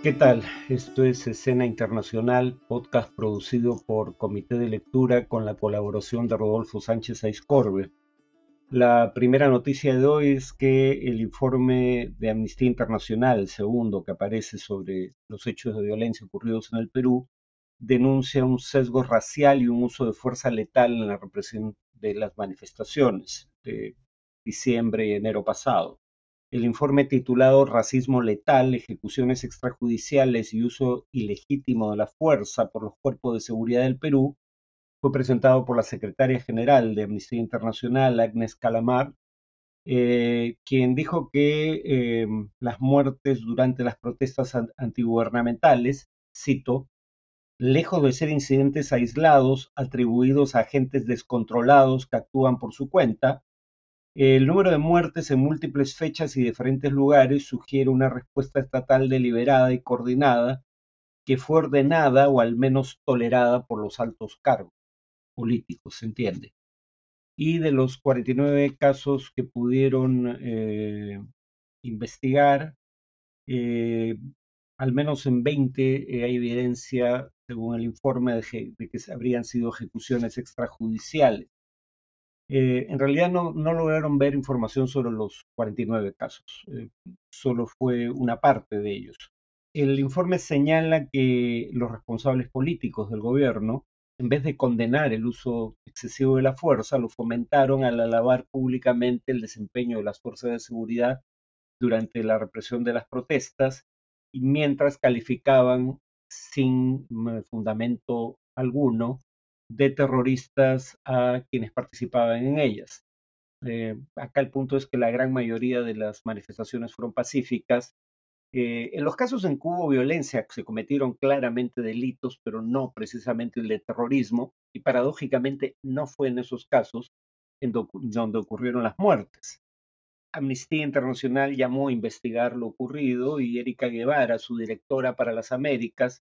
¿Qué tal? Esto es Escena Internacional, podcast producido por Comité de Lectura con la colaboración de Rodolfo Sánchez Aiscorbe. La primera noticia de hoy es que el informe de Amnistía Internacional, segundo que aparece sobre los hechos de violencia ocurridos en el Perú, denuncia un sesgo racial y un uso de fuerza letal en la represión de las manifestaciones de diciembre y enero pasado. El informe titulado Racismo letal, ejecuciones extrajudiciales y uso ilegítimo de la fuerza por los cuerpos de seguridad del Perú fue presentado por la secretaria general de Amnistía Internacional, Agnes Calamar, eh, quien dijo que em, las muertes durante las protestas antigubernamentales, cito, lejos de ser incidentes aislados atribuidos a agentes descontrolados que actúan por su cuenta, el número de muertes en múltiples fechas y diferentes lugares sugiere una respuesta estatal deliberada y coordinada que fue ordenada o al menos tolerada por los altos cargos políticos, se entiende. Y de los 49 casos que pudieron eh, investigar, eh, al menos en 20 eh, hay evidencia, según el informe, de, de, que habrían sido ejecuciones extrajudiciales. Eh, en realidad no, lograron ver información sobre los 49 casos, eh, solo fue una parte de ellos. El informe señala que los responsables políticos del gobierno, en vez de condenar el uso excesivo de la fuerza, lo fomentaron al alabar públicamente el desempeño de las fuerzas de seguridad durante la represión de las protestas y mientras calificaban sin mm, fundamento alguno de terroristas a quienes participaban en ellas. Eh, acá el punto es que la gran mayoría de las manifestaciones fueron pacíficas. Eh, en los casos en que hubo violencia se cometieron claramente delitos, pero no precisamente el de terrorismo, y paradójicamente no fue en esos casos donde ocurrieron las muertes. Amnistía Internacional llamó a investigar lo ocurrido y Erika Guevara, su directora para las Américas,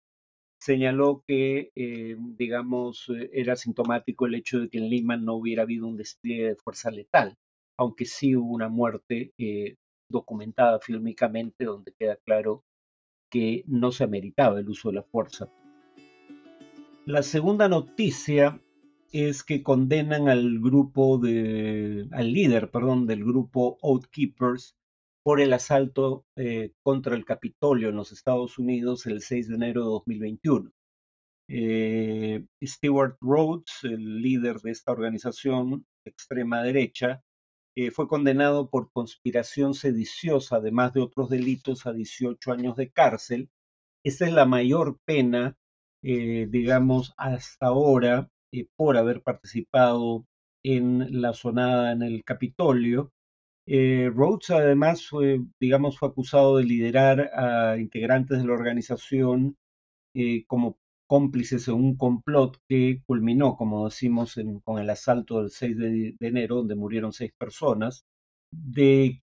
señaló que, eh, digamos, eh, era sintomático el hecho de que en Lima no hubiera habido un despliegue de fuerza letal, aunque sí hubo una muerte eh, documentada fílmicamente donde queda claro que no se ameritaba el uso de la fuerza. La segunda noticia es que condenan al grupo de, al líder, perdón, del grupo Outkeepers por el asalto eh, contra el Capitolio en los Estados Unidos el 6 de enero de 2021. Eh, Stewart Rhodes, el líder de esta organización extrema derecha, eh, fue condenado por conspiración sediciosa, además de otros delitos, a 18 años de cárcel. Esta es la mayor pena, digamos, hasta ahora por haber participado en la sonada en el Capitolio. Eh, Rhodes además fue, digamos, fue acusado de liderar a integrantes de la organización eh, como cómplices en un complot que culminó, como decimos, con el asalto del 6 de, enero, donde murieron seis personas. De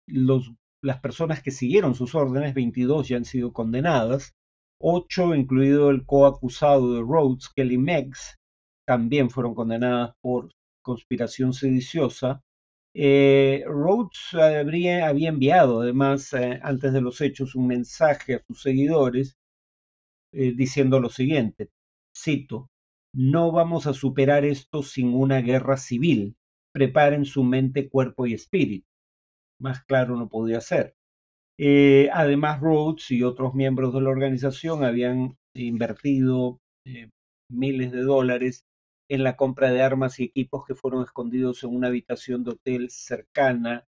las personas que siguieron sus órdenes, 22 ya han sido condenadas, ocho, incluido el coacusado de Rhodes, Kelly Meggs, también fueron condenadas por conspiración sediciosa eh, Rhodes había enviado además eh, antes de los hechos un mensaje a sus seguidores eh, diciendo lo siguiente, cito, no vamos a superar esto sin una guerra civil, preparen su mente, cuerpo y espíritu. Más claro no podía ser. Además, Rhodes y otros miembros de la organización habían invertido miles de dólares en la compra de armas y equipos que fueron escondidos en una habitación de hotel cercana,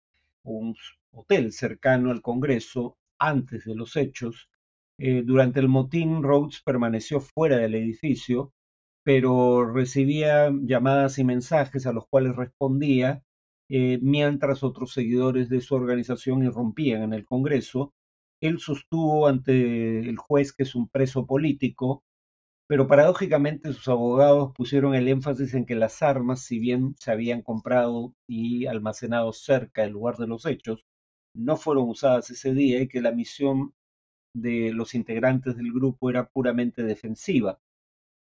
un hotel cercano al Congreso, antes de los hechos. Eh, durante el motín, Rhodes permaneció fuera del edificio, pero recibía llamadas y mensajes a los cuales respondía, eh, mientras otros seguidores de su organización irrumpían en el Congreso. Él sostuvo ante el juez que es un preso político pero paradójicamente sus abogados pusieron el énfasis en que las armas, si bien se habían comprado y almacenado cerca del lugar de los hechos, no fueron usadas ese día y que la misión de los integrantes del grupo era puramente defensiva.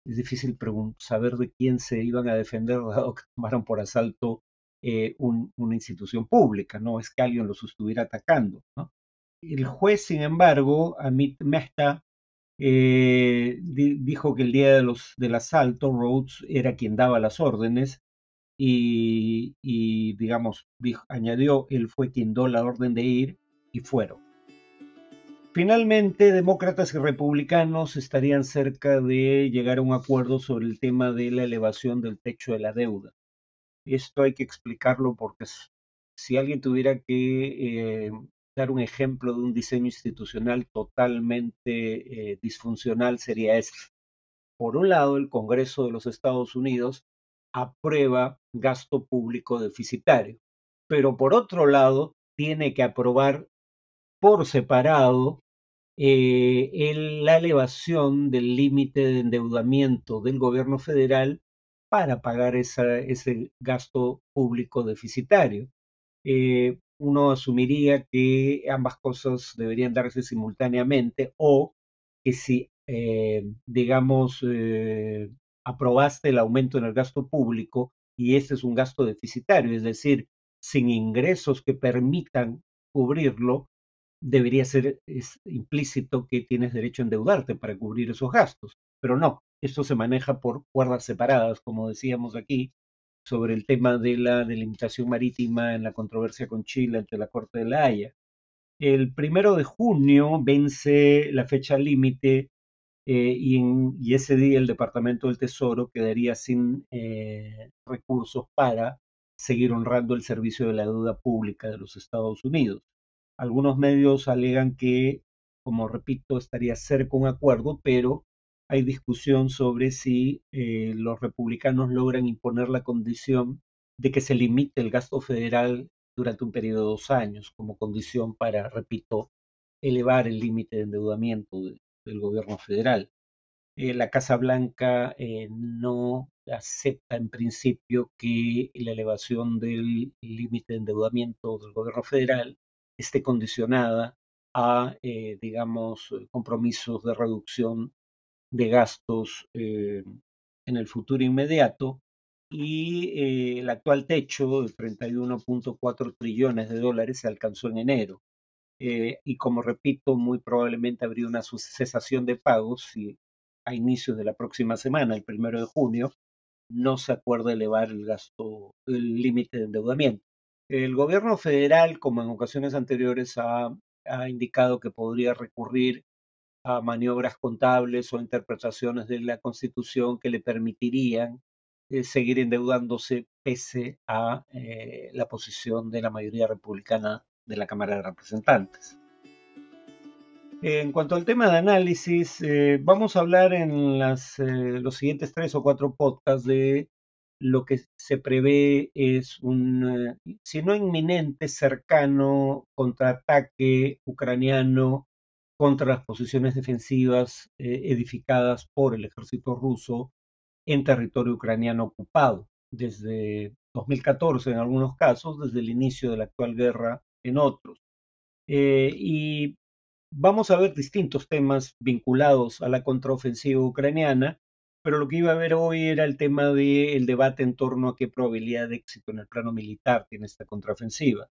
Es difícil saber de quién se iban a defender dado que tomaron por asalto eh, una institución pública, no es que alguien los estuviera atacando. El juez, sin embargo, Amit Mehta, Eh, dijo que el día de los, del asalto Rhodes era quien daba las órdenes y, digamos, añadió, él fue quien dio la orden de ir y fueron. Finalmente, demócratas y republicanos estarían cerca de llegar a un acuerdo sobre el tema de la elevación del techo de la deuda. Esto hay que explicarlo porque si alguien tuviera que eh, dar un ejemplo de un diseño institucional totalmente eh, disfuncional sería este. Por un lado, el Congreso de los Estados Unidos aprueba gasto público deficitario, pero por otro lado, tiene que aprobar por separado eh, la elevación del límite de endeudamiento del gobierno federal para pagar ese gasto público deficitario. Eh, uno asumiría que ambas cosas deberían darse simultáneamente o que si, eh, digamos, eh, aprobaste el aumento en el gasto público y este es un gasto deficitario, es decir, sin ingresos que permitan cubrirlo, debería ser implícito que tienes derecho a endeudarte para cubrir esos gastos. Pero no, esto se maneja por cuerdas separadas, como decíamos aquí, sobre el tema de la delimitación marítima en la controversia con Chile ante la Corte de la Haya. El primero de junio vence la fecha límite eh, y, ese día el Departamento del Tesoro quedaría sin eh, recursos para seguir honrando el servicio de la deuda pública de los Estados Unidos. Algunos medios alegan que, como repito, estaría cerca un acuerdo, pero hay discusión sobre si eh, los republicanos logran imponer la condición de que se limite el gasto federal durante un periodo de dos años como condición para, repito, elevar el límite de endeudamiento del gobierno federal. Eh, la Casa Blanca eh, no acepta en principio que la elevación del límite de endeudamiento del gobierno federal esté condicionada a, digamos, compromisos de reducción de gastos eh, en el futuro inmediato y eh, el actual techo de 31.4 trillones de dólares se alcanzó en enero. Eh, y como repito, muy probablemente habría una cesación de pagos si a inicios de la próxima semana, el primero de junio, no se acuerda elevar el gasto, el límite de endeudamiento. El gobierno federal, como en ocasiones anteriores, ha, ha indicado que podría recurrir a maniobras contables o interpretaciones de la Constitución que le permitirían eh, seguir endeudándose pese a eh, la posición de la mayoría republicana de la Cámara de Representantes. En cuanto al tema de análisis, eh, vamos a hablar en las, los siguientes tres o cuatro podcasts de lo que se prevé es un, si no inminente, cercano contraataque ucraniano contra las posiciones defensivas eh, edificadas por el ejército ruso en territorio ucraniano ocupado, desde 2014 en algunos casos, desde el inicio de la actual guerra en otros. Eh, y vamos a ver distintos temas vinculados a la contraofensiva ucraniana, pero lo que iba a ver hoy era el tema del debate en torno a qué probabilidad de éxito en el plano militar tiene esta contraofensiva.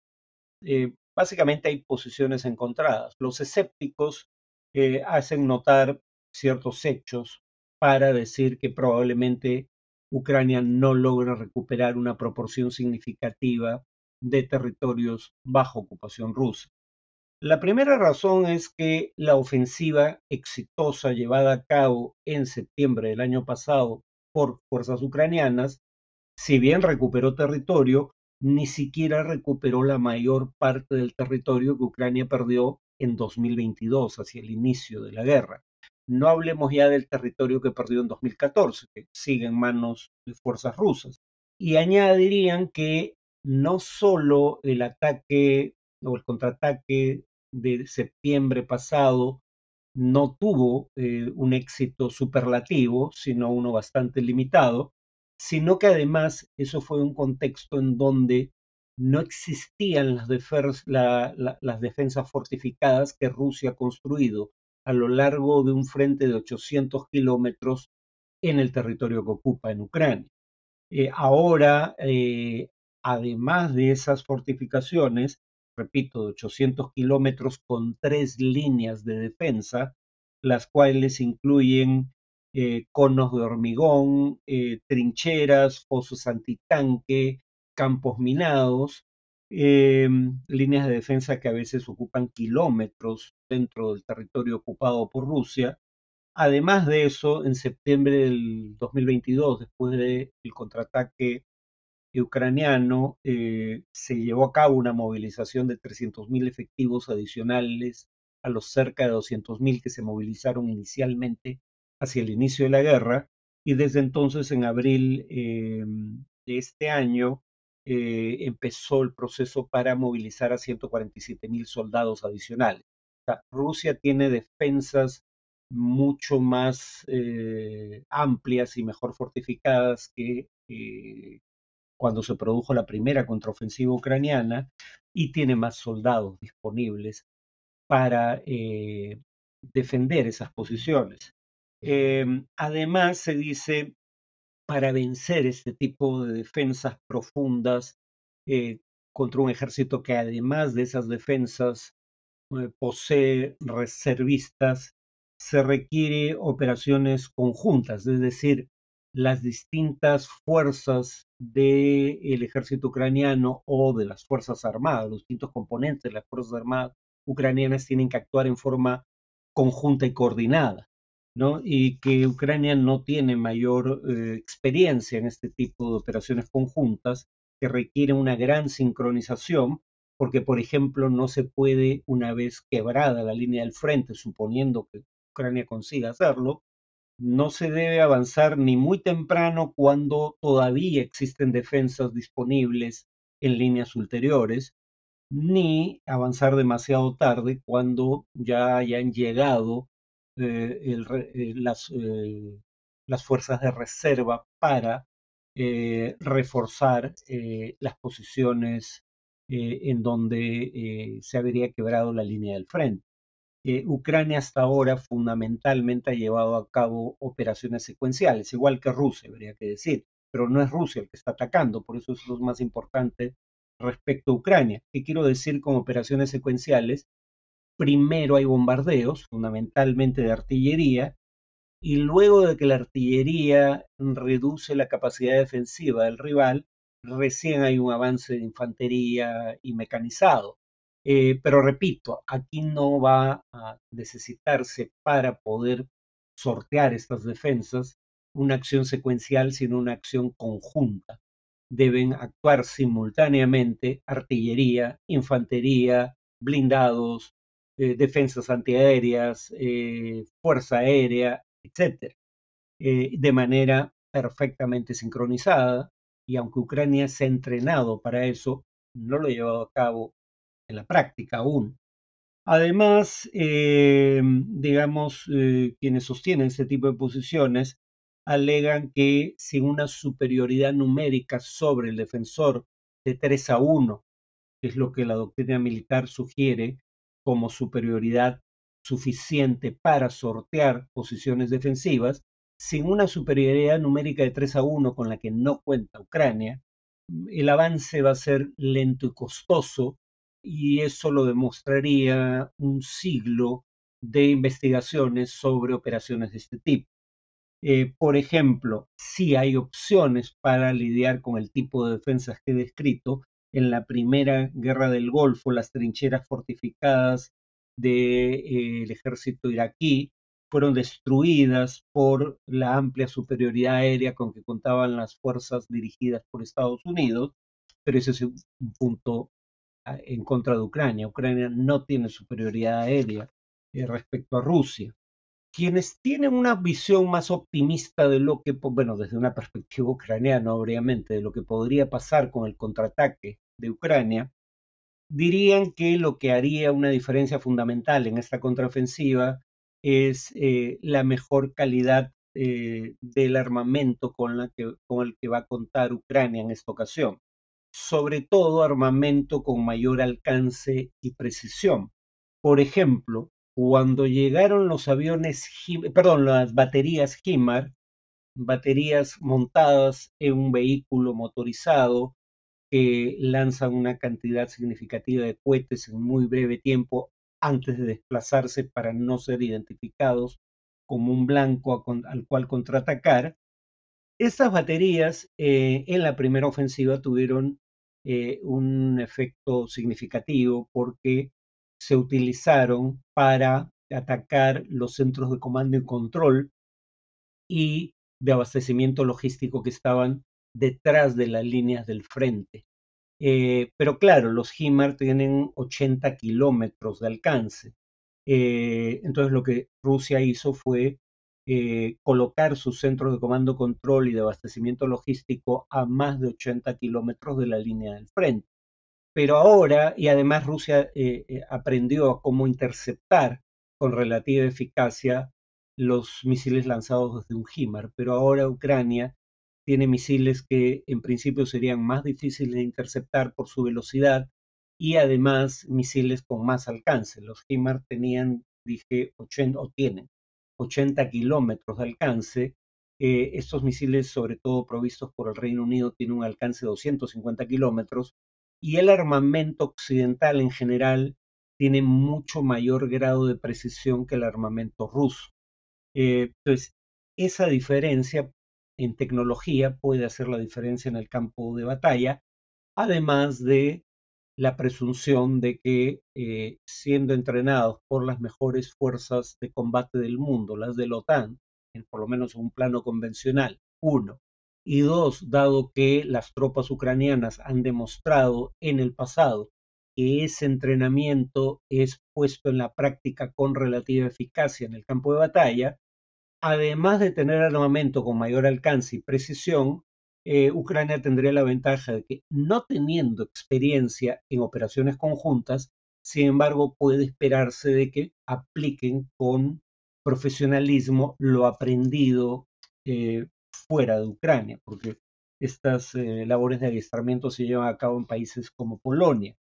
Eh, básicamente hay posiciones encontradas. Los escépticos eh, hacen notar ciertos hechos para decir que probablemente Ucrania no logra recuperar una proporción significativa de territorios bajo ocupación rusa. La primera razón es que la ofensiva exitosa llevada a cabo en septiembre del año pasado por fuerzas ucranianas, si bien recuperó territorio, ni siquiera recuperó la mayor parte del territorio que Ucrania perdió en 2022, hacia el inicio de la guerra. No hablemos ya del territorio que perdió en 2014, que sigue en manos de fuerzas rusas. Y añadirían que no solo el ataque o el contraataque de septiembre pasado no tuvo eh, un éxito superlativo, sino uno bastante limitado, sino que además eso fue un contexto en donde no existían las, defensas fortificadas que Rusia ha construido a lo largo de un frente de 800 kilómetros en el territorio que ocupa en Ucrania. Eh, ahora, eh, además de esas fortificaciones, repito, de 800 kilómetros con tres líneas de defensa, las cuales incluyen eh, conos de hormigón, eh, trincheras, pozos antitanque, campos minados, em, líneas de defensa que a veces ocupan kilómetros dentro del territorio ocupado por Rusia. Además de eso, en septiembre del 2022, después del contraataque ucraniano, eh, se llevó a cabo una movilización de 300.000 efectivos adicionales a los cerca de 200.000 que se movilizaron inicialmente hacia el inicio de la guerra y desde entonces, en abril eh, de este año, eh, empezó el proceso para movilizar a 147.000 soldados adicionales. Rusia tiene defensas mucho más amplias y mejor fortificadas que cuando se produjo la primera contraofensiva ucraniana y tiene más soldados disponibles para eh, defender esas posiciones. Em, además, se dice, para vencer este tipo de defensas profundas eh, contra un ejército que además de esas defensas eh, posee reservistas, se requiere operaciones conjuntas, es decir, las distintas fuerzas del ejército ucraniano o de las Fuerzas Armadas, los distintos componentes de las Fuerzas Armadas ucranianas tienen que actuar en forma conjunta y coordinada, Y que Ucrania no tiene mayor eh, experiencia en este tipo de operaciones conjuntas que requieren una gran sincronización, porque, por ejemplo, no se puede, una vez quebrada la línea del frente, suponiendo que Ucrania consiga hacerlo, no se debe avanzar ni muy temprano cuando todavía existen defensas disponibles en líneas ulteriores, ni avanzar demasiado tarde cuando ya hayan llegado eh, eh, las, eh, las, fuerzas de reserva para reforzar las posiciones en donde se habría quebrado la línea del frente. Ucrania hasta ahora fundamentalmente ha llevado a cabo operaciones secuenciales, igual que Rusia, habría que decir, pero no es Rusia el que está atacando, por eso es lo más importante respecto a Ucrania. ¿Qué quiero decir con operaciones secuenciales? Primero hay bombardeos, fundamentalmente de artillería, y luego de que la artillería reduce la capacidad defensiva del rival, recién hay un avance de infantería y mecanizado. Eh, pero repito, aquí no va a necesitarse para poder sortear estas defensas una acción secuencial, sino una acción conjunta. Deben actuar simultáneamente artillería, infantería, blindados, eh, defensas antiaéreas, eh, fuerza aérea, etc. de manera perfectamente sincronizada y aunque Ucrania se ha entrenado para eso, no lo ha llevado a cabo en la práctica aún. Además, eh, digamos, eh, quienes sostienen este tipo de posiciones alegan que sin una superioridad numérica sobre el defensor de 3 a 1, que es lo que la doctrina militar sugiere como superioridad suficiente para sortear posiciones defensivas, sin una superioridad numérica de 3 a 1 con la que no cuenta Ucrania, el avance va a ser lento y costoso y eso lo demostraría un siglo de investigaciones sobre operaciones de este tipo. Eh, por ejemplo, si hay opciones para lidiar con el tipo de defensas que he descrito. En la primera guerra del Golfo, las trincheras fortificadas del eh, ejército iraquí fueron destruidas por la amplia superioridad aérea con que contaban las fuerzas dirigidas por Estados Unidos, pero ese es un punto en contra de Ucrania. Ucrania no tiene superioridad aérea eh, respecto a Rusia. Quienes tienen una visión más optimista de lo que, bueno, desde una perspectiva ucraniana, obviamente, de lo que podría pasar con el contraataque de Ucrania, dirían que lo que haría una diferencia fundamental en esta contraofensiva es eh, la mejor calidad eh, del armamento con, la que, con el que va a contar Ucrania en esta ocasión sobre todo armamento con mayor alcance y precisión. Por ejemplo, cuando llegaron los aviones, perdón, las baterías HIMAR, baterías montadas en un vehículo motorizado que lanzan una cantidad significativa de cohetes en muy breve tiempo antes de desplazarse para no ser identificados como un blanco al cual contraatacar. Estas baterías eh, en la primera ofensiva tuvieron eh, un efecto significativo porque se utilizaron para atacar los centros de comando y control y de abastecimiento logístico que estaban detrás de las líneas del frente. Eh, pero claro, los HIMAR tienen 80 kilómetros de alcance. Eh, entonces lo que Rusia hizo fue eh, colocar sus centros de comando, control y de abastecimiento logístico a más de 80 kilómetros de la línea del frente. Pero ahora, y además Rusia aprendió a cómo interceptar con relativa eficacia los misiles lanzados desde un HIMAR, pero ahora Ucrania tiene misiles que en principio serían más difíciles de interceptar por su velocidad y además misiles con más alcance. Los HIMAR tenían, dije, 80 o tienen 80 kilómetros de alcance. Eh, estos misiles, sobre todo provistos por el Reino Unido, tienen un alcance de 250 kilómetros y el armamento occidental en general tiene mucho mayor grado de precisión que el armamento ruso. Eh, entonces, esa diferencia en tecnología puede hacer la diferencia en el campo de batalla, además de la presunción de que eh, siendo entrenados por las mejores fuerzas de combate del mundo, las de la OTAN, en, por lo menos en un plano convencional, uno, y dos, dado que las tropas ucranianas han demostrado en el pasado que ese entrenamiento es puesto en la práctica con relativa eficacia en el campo de batalla, además de tener armamento con mayor alcance y precisión, eh, Ucrania tendría la ventaja de que no teniendo experiencia en operaciones conjuntas, sin embargo puede esperarse de que apliquen con profesionalismo lo aprendido eh, fuera de Ucrania, porque estas eh, labores de adiestramiento se llevan a cabo en países como Polonia.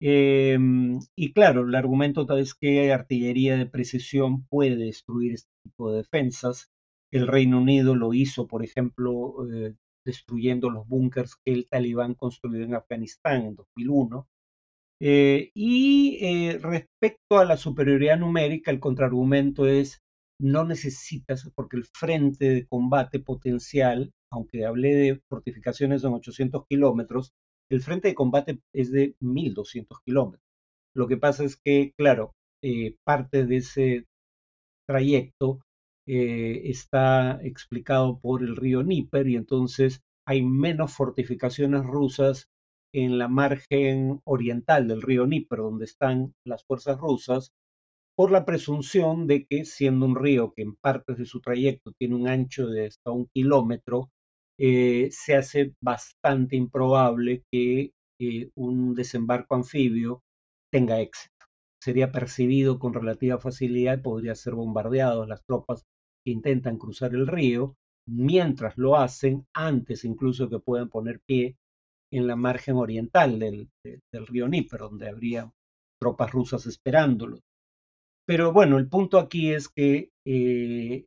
Em, y claro, el argumento tal es que artillería de precisión puede destruir este tipo de defensas. El Reino Unido lo hizo, por ejemplo, eh, destruyendo los búnkers que el talibán construyó en Afganistán en 2001. Eh, y respecto a la superioridad numérica, el contraargumento es no necesitas, porque el frente de combate potencial, aunque hablé de fortificaciones en 800 kilómetros, el frente de combate es de 1.200 kilómetros. Lo que pasa es que, claro, eh, parte de ese trayecto eh, está explicado por el río Níper y entonces hay menos fortificaciones rusas en la margen oriental del río Níper, donde están las fuerzas rusas, por la presunción de que siendo un río que en partes de su trayecto tiene un ancho de hasta un kilómetro, eh, se hace bastante improbable que eh, un desembarco anfibio tenga éxito. Sería percibido con relativa facilidad y podría ser bombardeado las tropas que intentan cruzar el río, mientras lo hacen, antes incluso que puedan poner pie en la margen oriental del, río Níper, donde habría tropas rusas esperándolos. Pero bueno, el punto aquí es que eh,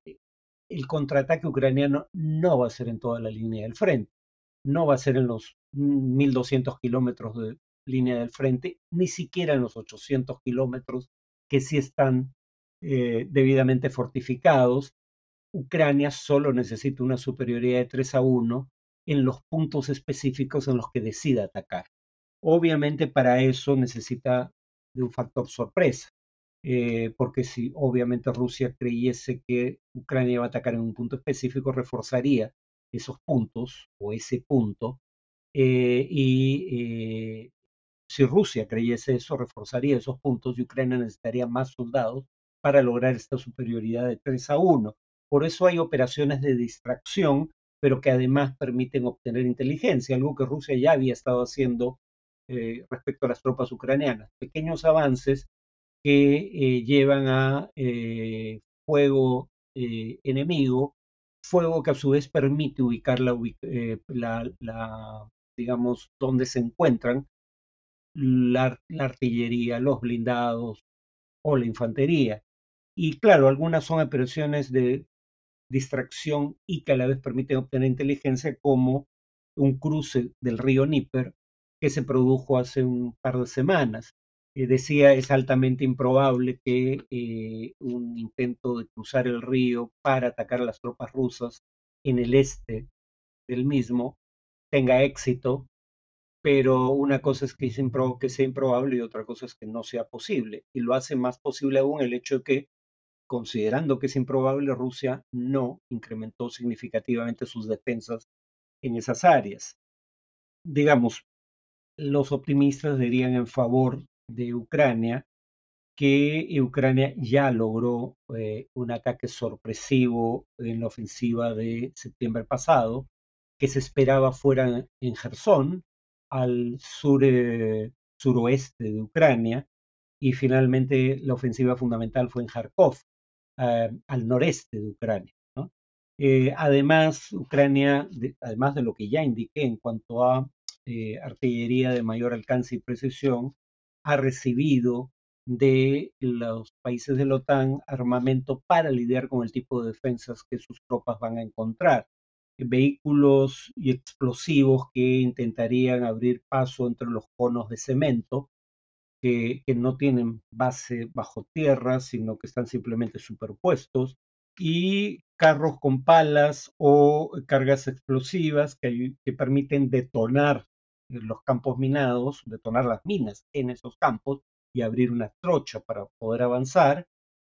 el contraataque ucraniano no va a ser en toda la línea del frente, no va a ser en los 1.200 kilómetros de línea del frente, ni siquiera en los 800 kilómetros que sí están eh, debidamente fortificados. Ucrania solo necesita una superioridad de 3 a 1 en los puntos específicos en los que decida atacar. Obviamente para eso necesita de un factor sorpresa. Eh, porque si obviamente Rusia creyese que Ucrania va a atacar en un punto específico, reforzaría esos puntos o ese punto. Eh, y eh, si Rusia creyese eso, reforzaría esos puntos y Ucrania necesitaría más soldados para lograr esta superioridad de 3 a 1. Por eso hay operaciones de distracción, pero que además permiten obtener inteligencia, algo que Rusia ya había estado haciendo respecto a las tropas ucranianas. Pequeños avances que eh, llevan a eh, fuego eh, enemigo, fuego que a su vez permite ubicar la, la, digamos, donde se encuentran la, artillería, los blindados o la infantería. Y claro, algunas son operaciones de distracción y que a la vez permiten obtener inteligencia, como un cruce del río Níper que se produjo hace un par de semanas decía es altamente improbable que un intento de cruzar el río para atacar a las tropas rusas en el este del mismo tenga éxito, pero una cosa es que, que sea improbable y otra cosa es que no sea posible. Y lo hace más posible aún el hecho de que, considerando que es improbable, Rusia no incrementó significativamente sus defensas en esas áreas. Digamos, los optimistas dirían en favor de Ucrania que Ucrania ya logró eh, un ataque sorpresivo en la ofensiva de septiembre pasado, que se esperaba fuera en Gerson, al sur, eh, suroeste de Ucrania, y finalmente la ofensiva fundamental fue en Kharkov, eh, al noreste de Ucrania. además, Ucrania, además de lo que ya indiqué en cuanto a artillería de mayor alcance y precisión, ha recibido de los países de la OTAN armamento para lidiar con el tipo de defensas que sus tropas van a encontrar. Vehículos y explosivos que intentarían abrir paso entre los conos de cemento, que, no tienen base bajo tierra, sino que están simplemente superpuestos, y carros con palas o cargas explosivas que permiten detonar los campos minados, detonar las minas en esos campos y abrir una trocha para poder avanzar,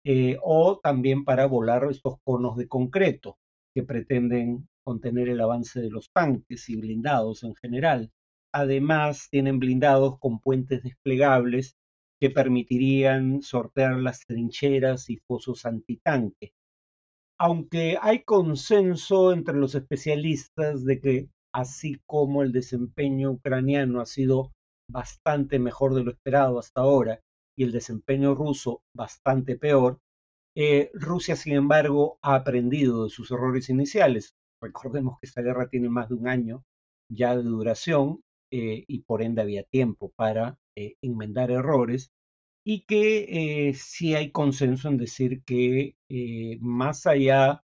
eh, o también para volar estos conos de concreto que pretenden contener el avance de los tanques y blindados en general. Además, tienen blindados con puentes desplegables que permitirían sortear las trincheras y fosos antitanque. Aunque hay consenso entre los especialistas de que así como el desempeño ucraniano ha sido bastante mejor de lo esperado hasta ahora y el desempeño ruso bastante peor, eh, Rusia, sin embargo, ha aprendido de sus errores iniciales. Recordemos que esta guerra tiene más de un año ya de duración eh, y por ende había tiempo para eh, enmendar errores y que sí hay consenso en decir que más allá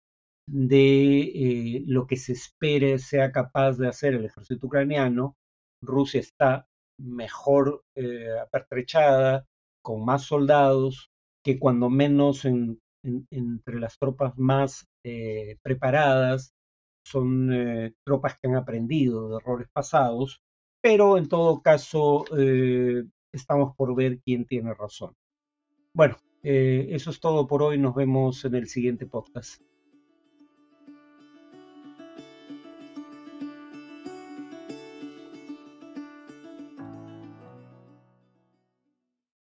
de eh, lo que se espere sea capaz de hacer el ejército ucraniano. Rusia está mejor eh, apertrechada, con más soldados, que cuando menos entre las tropas más eh, preparadas son tropas que han aprendido de errores pasados, pero en todo caso estamos por ver quién tiene razón. Bueno, eso es todo por hoy, nos vemos en el siguiente podcast.